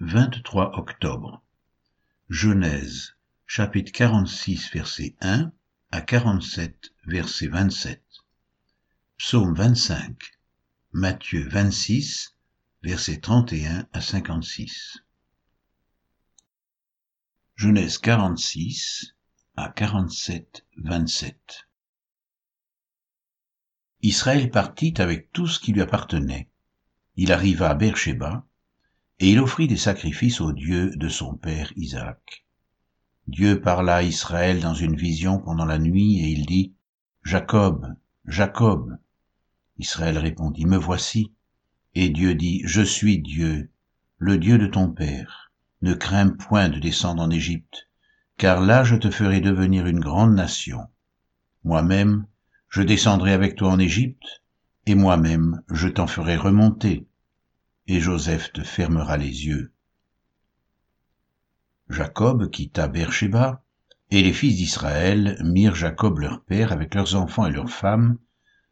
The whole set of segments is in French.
23 octobre. Genèse, chapitre 46, verset 1 à 47, verset 27. Psaume 25. Matthieu 26, verset 31 à 56. Genèse 46 à 47, 27. Israël partit avec tout ce qui lui appartenait. Il arriva à Beersheba, et il offrit des sacrifices au Dieu de son père Isaac. Dieu parla à Israël dans une vision pendant la nuit, et il dit, Jacob, Jacob. Israël répondit, Me voici. Et Dieu dit, Je suis Dieu, le Dieu de ton père. Ne crains point de descendre en Égypte, car là je te ferai devenir une grande nation. Moi-même, je descendrai avec toi en Égypte, et moi-même je t'en ferai remonter et Joseph te fermera les yeux. Jacob quitta Beersheba, et les fils d'Israël mirent Jacob leur père avec leurs enfants et leurs femmes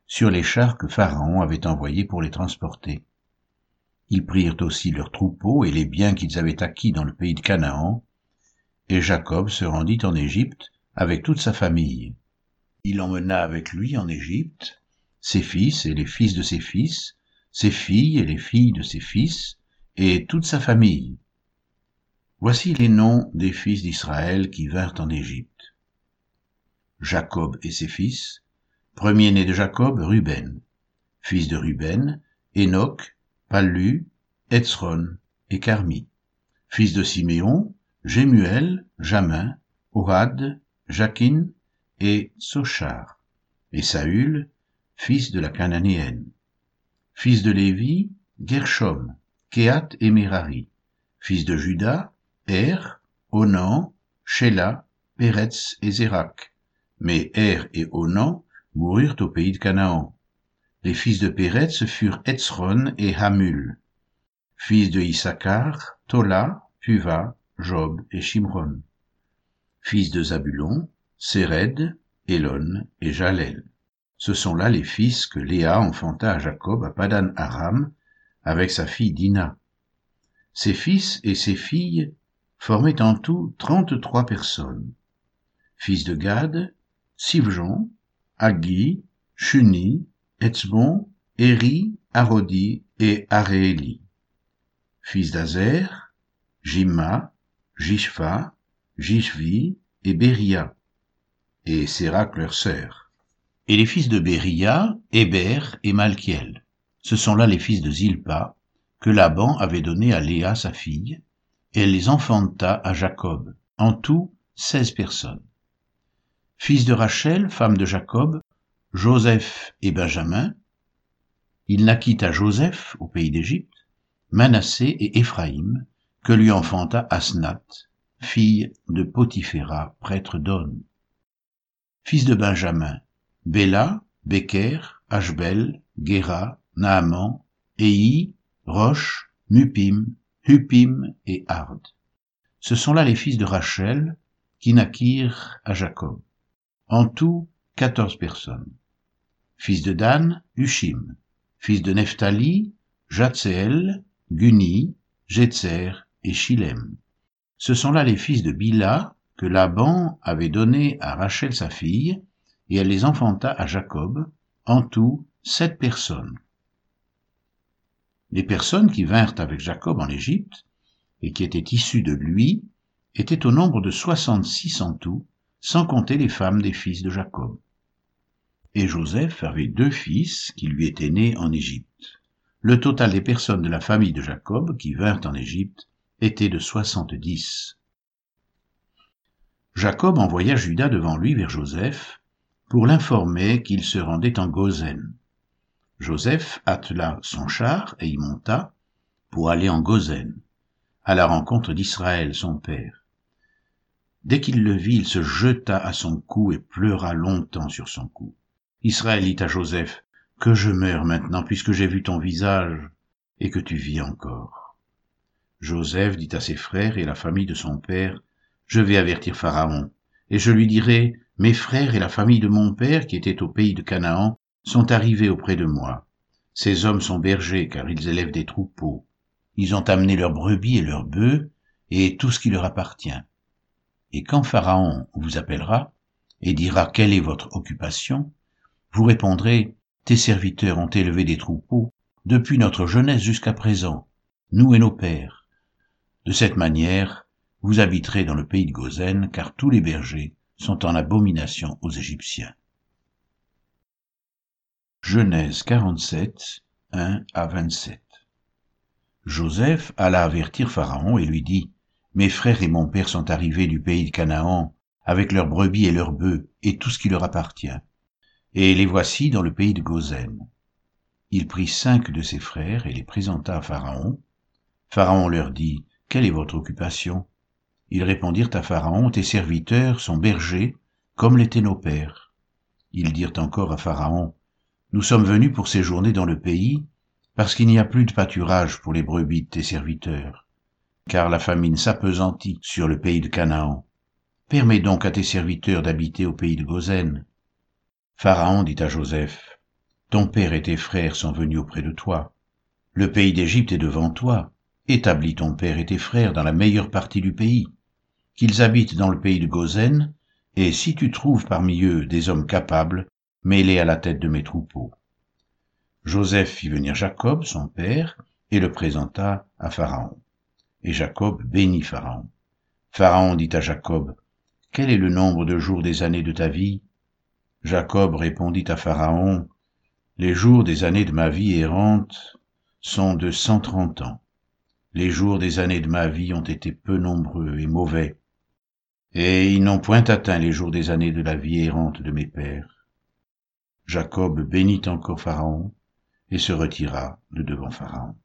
sur les chars que Pharaon avait envoyés pour les transporter. Ils prirent aussi leurs troupeaux et les biens qu'ils avaient acquis dans le pays de Canaan, et Jacob se rendit en Égypte avec toute sa famille. Il emmena avec lui en Égypte ses fils et les fils de ses fils, ses filles et les filles de ses fils, et toute sa famille. Voici les noms des fils d'Israël qui vinrent en Égypte. Jacob et ses fils, premier-né de Jacob, Ruben, fils de Ruben, Enoch, Pallu, Etzron et Carmi, fils de Siméon, Jémuel, Jamin, Ohad, Jakin et Sochar, et Saül, fils de la Cananéenne. Fils de Lévi, Gershom, Kehat et Merari. Fils de Judas, Er, Onan, Sheila, Peretz et Zérak. Mais Er et Onan moururent au pays de Canaan. Les fils de Peretz furent Etzron et Hamul. Fils de Issachar, Tola, Puva, Job et Shimron. Fils de Zabulon, Séred, Elon et Jalel. Ce sont là les fils que Léa enfanta à Jacob à Padan Aram avec sa fille Dina. Ses fils et ses filles formaient en tout trente-trois personnes. Fils de Gad, Sivjon, Agi, Shuni, Etzbon, Eri, Arodi et Aréeli. Fils d'Azer, Jima, Jishva, Jishvi et Beria, et Sérac leur sœur et les fils de Béria, Héber et Malkiel. Ce sont là les fils de Zilpa, que Laban avait donnés à Léa sa fille, et elle les enfanta à Jacob, en tout seize personnes. Fils de Rachel, femme de Jacob, Joseph et Benjamin, il naquit à Joseph, au pays d'Égypte, Manassé et Éphraïm, que lui enfanta Asnath, fille de Potiphéra, prêtre d'On. Fils de Benjamin, Béla, Beker, Ashbel, Gera, Naaman, Ei, Roche, Mupim, Hupim et Ard. Ce sont là les fils de Rachel qui naquirent à Jacob. En tout, quatorze personnes. Fils de Dan, Hushim. Fils de Nephtali, Jatseel, Guni, Jetzer et Shilem. Ce sont là les fils de Bila que Laban avait donnés à Rachel sa fille, et elle les enfanta à Jacob, en tout sept personnes. Les personnes qui vinrent avec Jacob en Égypte, et qui étaient issues de lui, étaient au nombre de soixante-six en tout, sans compter les femmes des fils de Jacob. Et Joseph avait deux fils qui lui étaient nés en Égypte. Le total des personnes de la famille de Jacob qui vinrent en Égypte était de soixante-dix. Jacob envoya Judas devant lui vers Joseph, pour l'informer qu'il se rendait en Gozen. Joseph attela son char et y monta pour aller en Gozen, à la rencontre d'Israël, son père. Dès qu'il le vit, il se jeta à son cou et pleura longtemps sur son cou. Israël dit à Joseph, Que je meure maintenant, puisque j'ai vu ton visage, et que tu vis encore. Joseph dit à ses frères et à la famille de son père, Je vais avertir Pharaon, et je lui dirai, mes frères et la famille de mon père, qui étaient au pays de Canaan, sont arrivés auprès de moi. Ces hommes sont bergers, car ils élèvent des troupeaux. Ils ont amené leurs brebis et leurs bœufs, et tout ce qui leur appartient. Et quand Pharaon vous appellera, et dira quelle est votre occupation, vous répondrez, tes serviteurs ont élevé des troupeaux, depuis notre jeunesse jusqu'à présent, nous et nos pères. De cette manière, vous habiterez dans le pays de Gozen, car tous les bergers sont en abomination aux Égyptiens. Genèse 47, 1 à 27 Joseph alla avertir Pharaon et lui dit, Mes frères et mon père sont arrivés du pays de Canaan, avec leurs brebis et leurs bœufs, et tout ce qui leur appartient. Et les voici dans le pays de Gozen. Il prit cinq de ses frères et les présenta à Pharaon. Pharaon leur dit, Quelle est votre occupation? Ils répondirent à Pharaon, Tes serviteurs sont bergers, comme l'étaient nos pères. Ils dirent encore à Pharaon, Nous sommes venus pour séjourner dans le pays, parce qu'il n'y a plus de pâturage pour les brebis de tes serviteurs, car la famine s'appesantit sur le pays de Canaan. Permets donc à tes serviteurs d'habiter au pays de Gozen. Pharaon dit à Joseph, ton père et tes frères sont venus auprès de toi. Le pays d'Égypte est devant toi. Établis ton père et tes frères dans la meilleure partie du pays. Qu'ils habitent dans le pays de Gozen, et si tu trouves parmi eux des hommes capables, mets-les à la tête de mes troupeaux. Joseph fit venir Jacob, son père, et le présenta à Pharaon. Et Jacob bénit Pharaon. Pharaon dit à Jacob, Quel est le nombre de jours des années de ta vie? Jacob répondit à Pharaon, les jours des années de ma vie errante sont de cent trente ans. Les jours des années de ma vie ont été peu nombreux et mauvais, et ils n'ont point atteint les jours des années de la vie errante de mes pères. Jacob bénit encore Pharaon et se retira de devant Pharaon.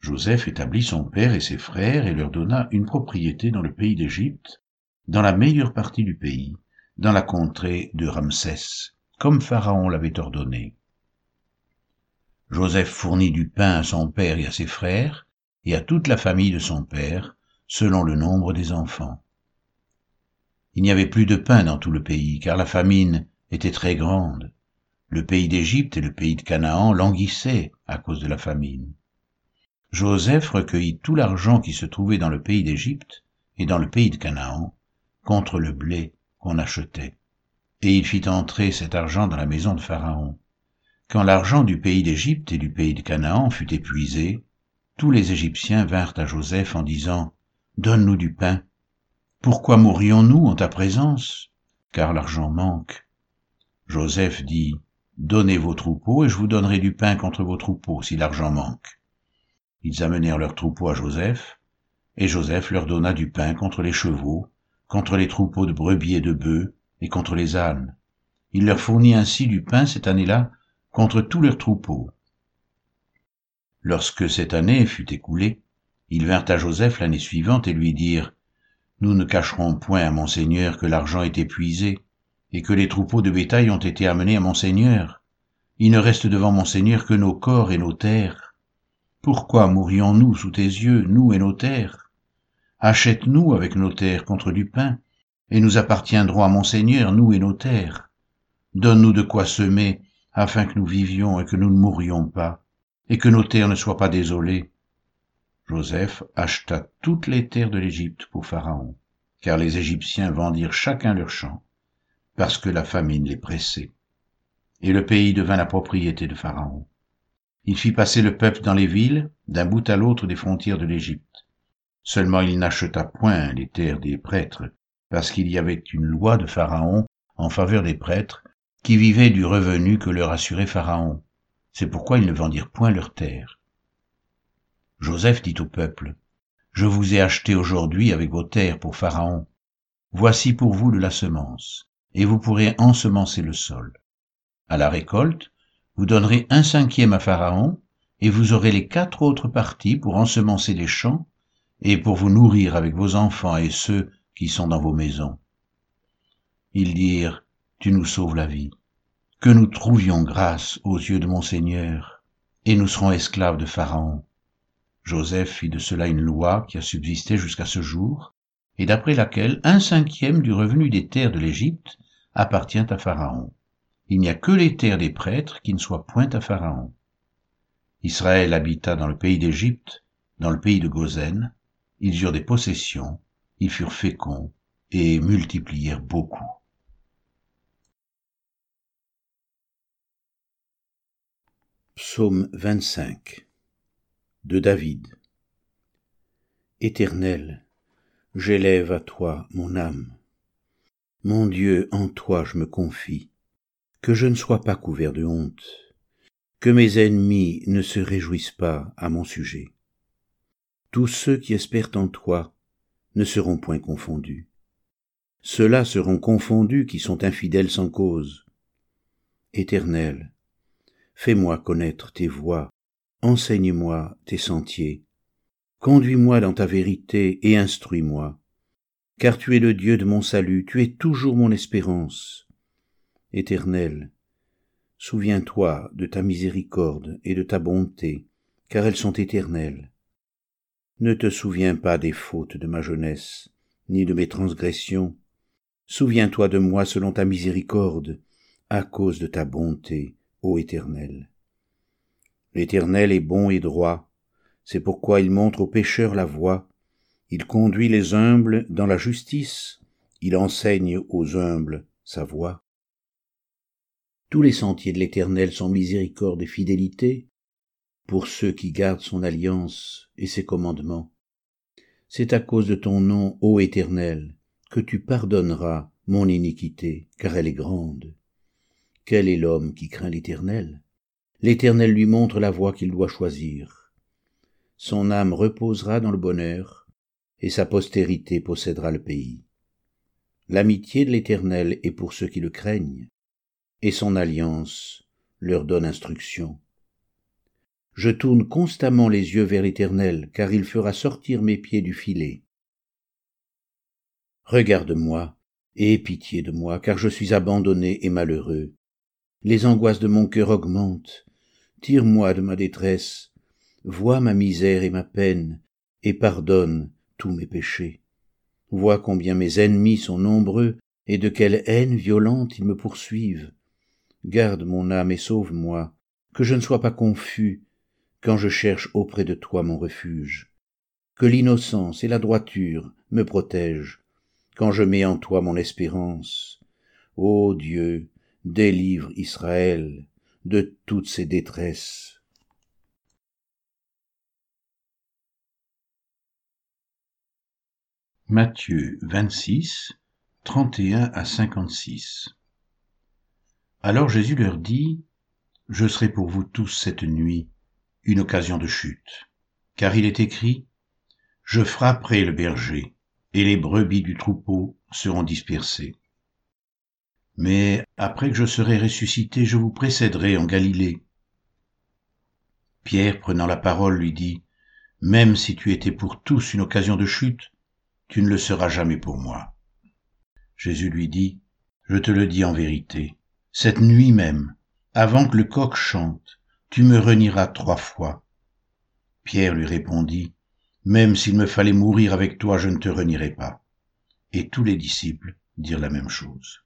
Joseph établit son père et ses frères et leur donna une propriété dans le pays d'Égypte, dans la meilleure partie du pays, dans la contrée de Ramsès, comme Pharaon l'avait ordonné. Joseph fournit du pain à son père et à ses frères, et à toute la famille de son père, selon le nombre des enfants. Il n'y avait plus de pain dans tout le pays, car la famine était très grande. Le pays d'Égypte et le pays de Canaan languissaient à cause de la famine. Joseph recueillit tout l'argent qui se trouvait dans le pays d'Égypte et dans le pays de Canaan contre le blé qu'on achetait et il fit entrer cet argent dans la maison de Pharaon. Quand l'argent du pays d'Égypte et du pays de Canaan fut épuisé, tous les Égyptiens vinrent à Joseph en disant, Donne-nous du pain. Pourquoi mourrions-nous en ta présence? Car l'argent manque. Joseph dit, Donnez vos troupeaux et je vous donnerai du pain contre vos troupeaux si l'argent manque. Ils amenèrent leurs troupeaux à Joseph, et Joseph leur donna du pain contre les chevaux, contre les troupeaux de brebis et de bœufs, et contre les ânes. Il leur fournit ainsi du pain cette année-là contre tous leurs troupeaux. Lorsque cette année fut écoulée, ils vinrent à Joseph l'année suivante et lui dirent, Nous ne cacherons point à mon Seigneur que l'argent est épuisé, et que les troupeaux de bétail ont été amenés à mon Seigneur. Il ne reste devant mon Seigneur que nos corps et nos terres. Pourquoi mourrions-nous sous tes yeux, nous et nos terres? Achète-nous avec nos terres contre du pain, et nous appartiendrons à mon Seigneur, nous et nos terres. Donne-nous de quoi semer, afin que nous vivions et que nous ne mourions pas, et que nos terres ne soient pas désolées. Joseph acheta toutes les terres de l'Égypte pour Pharaon, car les Égyptiens vendirent chacun leur champ, parce que la famine les pressait. Et le pays devint la propriété de Pharaon. Il fit passer le peuple dans les villes, d'un bout à l'autre des frontières de l'Égypte. Seulement il n'acheta point les terres des prêtres, parce qu'il y avait une loi de Pharaon en faveur des prêtres qui vivaient du revenu que leur assurait Pharaon. C'est pourquoi ils ne vendirent point leurs terres. Joseph dit au peuple, Je vous ai acheté aujourd'hui avec vos terres pour Pharaon. Voici pour vous de la semence, et vous pourrez ensemencer le sol. À la récolte, vous donnerez un cinquième à Pharaon, et vous aurez les quatre autres parties pour ensemencer les champs, et pour vous nourrir avec vos enfants et ceux qui sont dans vos maisons. Ils dirent, Tu nous sauves la vie, que nous trouvions grâce aux yeux de mon Seigneur, et nous serons esclaves de Pharaon. Joseph fit de cela une loi qui a subsisté jusqu'à ce jour, et d'après laquelle un cinquième du revenu des terres de l'Égypte appartient à Pharaon. Il n'y a que les terres des prêtres qui ne soient point à Pharaon. Israël habita dans le pays d'Égypte, dans le pays de Gozen, ils eurent des possessions, ils furent féconds et multiplièrent beaucoup. Psaume 25 de David Éternel, j'élève à toi mon âme. Mon Dieu, en toi je me confie, que je ne sois pas couvert de honte, que mes ennemis ne se réjouissent pas à mon sujet. Tous ceux qui espèrent en toi ne seront point confondus. Ceux-là seront confondus qui sont infidèles sans cause. Éternel, fais-moi connaître tes voies, enseigne-moi tes sentiers, conduis-moi dans ta vérité et instruis-moi, car tu es le Dieu de mon salut, tu es toujours mon espérance. Éternel, souviens-toi de ta miséricorde et de ta bonté, car elles sont éternelles. Ne te souviens pas des fautes de ma jeunesse, ni de mes transgressions. Souviens-toi de moi selon ta miséricorde, à cause de ta bonté, ô Éternel. L'Éternel est bon et droit, c'est pourquoi il montre aux pécheurs la voie, il conduit les humbles dans la justice, il enseigne aux humbles sa voie. Tous les sentiers de l'Éternel sont miséricorde et fidélité, pour ceux qui gardent son alliance et ses commandements. C'est à cause de ton nom, ô Éternel, que tu pardonneras mon iniquité, car elle est grande. Quel est l'homme qui craint l'Éternel? L'Éternel lui montre la voie qu'il doit choisir. Son âme reposera dans le bonheur, et sa postérité possédera le pays. L'amitié de l'Éternel est pour ceux qui le craignent, et son alliance leur donne instruction. Je tourne constamment les yeux vers l'Éternel, car il fera sortir mes pieds du filet. Regarde-moi, et aie pitié de moi, car je suis abandonné et malheureux. Les angoisses de mon cœur augmentent. Tire-moi de ma détresse, vois ma misère et ma peine, et pardonne tous mes péchés. Vois combien mes ennemis sont nombreux, et de quelle haine violente ils me poursuivent. Garde mon âme et sauve-moi, que je ne sois pas confus, quand je cherche auprès de toi mon refuge. Que l'innocence et la droiture me protègent quand je mets en toi mon espérance. Ô Dieu, délivre Israël de toutes ses détresses. Matthieu 26, 31 à 56 Alors Jésus leur dit, Je serai pour vous tous cette nuit, une occasion de chute. Car il est écrit, Je frapperai le berger, et les brebis du troupeau seront dispersées. Mais après que je serai ressuscité, je vous précéderai en Galilée. Pierre, prenant la parole, lui dit, Même si tu étais pour tous une occasion de chute, tu ne le seras jamais pour moi. Jésus lui dit, Je te le dis en vérité, cette nuit même, avant que le coq chante, tu me renieras trois fois. Pierre lui répondit, Même s'il me fallait mourir avec toi, je ne te renierai pas. Et tous les disciples dirent la même chose.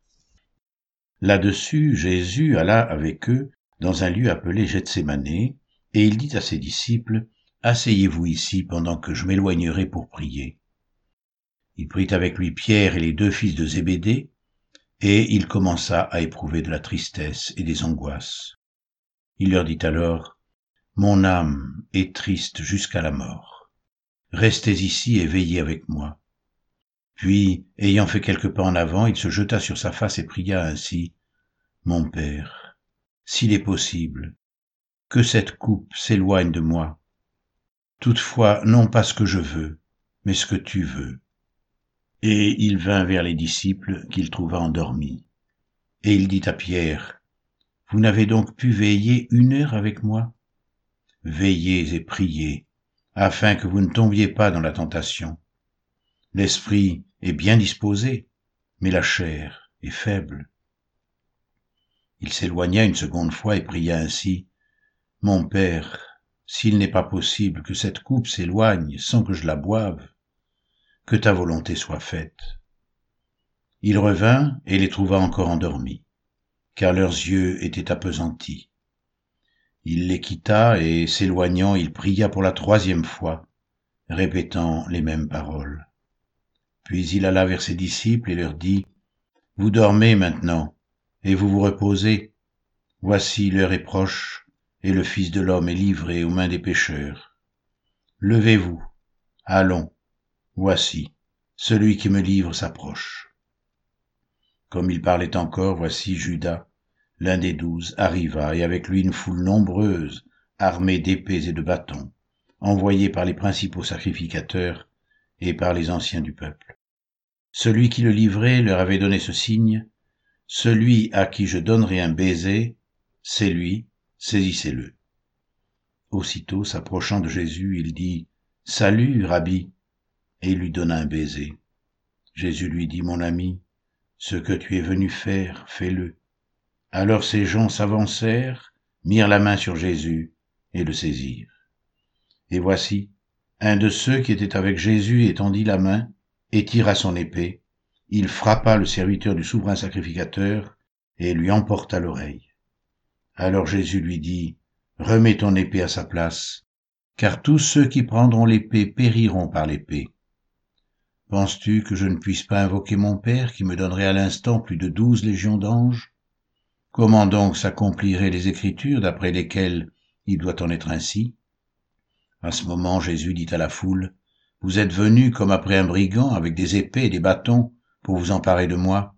Là-dessus, Jésus alla avec eux dans un lieu appelé Gethsémané, et il dit à ses disciples, Asseyez-vous ici pendant que je m'éloignerai pour prier. Il prit avec lui Pierre et les deux fils de Zébédée, et il commença à éprouver de la tristesse et des angoisses. Il leur dit alors, Mon âme est triste jusqu'à la mort. Restez ici et veillez avec moi. Puis, ayant fait quelques pas en avant, il se jeta sur sa face et pria ainsi, Mon Père, s'il est possible, que cette coupe s'éloigne de moi. Toutefois, non pas ce que je veux, mais ce que tu veux. Et il vint vers les disciples qu'il trouva endormis. Et il dit à Pierre, vous n'avez donc pu veiller une heure avec moi? Veillez et priez, afin que vous ne tombiez pas dans la tentation. L'esprit est bien disposé, mais la chair est faible. Il s'éloigna une seconde fois et pria ainsi, Mon Père, s'il n'est pas possible que cette coupe s'éloigne sans que je la boive, que ta volonté soit faite. Il revint et les trouva encore endormis car leurs yeux étaient appesantis. Il les quitta et, s'éloignant, il pria pour la troisième fois, répétant les mêmes paroles. Puis il alla vers ses disciples et leur dit, Vous dormez maintenant, et vous vous reposez. Voici l'heure est proche, et le Fils de l'homme est livré aux mains des pécheurs. Levez-vous, allons, voici, celui qui me livre s'approche. Comme il parlait encore, voici Judas, l'un des douze, arriva, et avec lui une foule nombreuse, armée d'épées et de bâtons, envoyée par les principaux sacrificateurs et par les anciens du peuple. Celui qui le livrait leur avait donné ce signe, Celui à qui je donnerai un baiser, c'est lui, saisissez-le. Aussitôt s'approchant de Jésus, il dit, Salut, Rabbi, et il lui donna un baiser. Jésus lui dit, Mon ami, ce que tu es venu faire, fais-le. Alors ces gens s'avancèrent, mirent la main sur Jésus et le saisirent. Et voici, un de ceux qui étaient avec Jésus étendit la main et tira son épée. Il frappa le serviteur du souverain sacrificateur et lui emporta l'oreille. Alors Jésus lui dit, Remets ton épée à sa place, car tous ceux qui prendront l'épée périront par l'épée. Penses-tu que je ne puisse pas invoquer mon Père qui me donnerait à l'instant plus de douze légions d'anges? Comment donc s'accompliraient les Écritures d'après lesquelles il doit en être ainsi? À ce moment, Jésus dit à la foule, Vous êtes venus comme après un brigand avec des épées et des bâtons pour vous emparer de moi.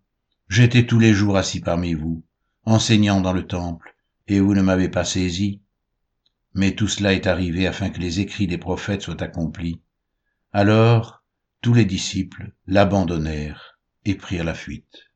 J'étais tous les jours assis parmi vous, enseignant dans le temple, et vous ne m'avez pas saisi. Mais tout cela est arrivé afin que les écrits des prophètes soient accomplis. Alors tous les disciples l'abandonnèrent et prirent la fuite.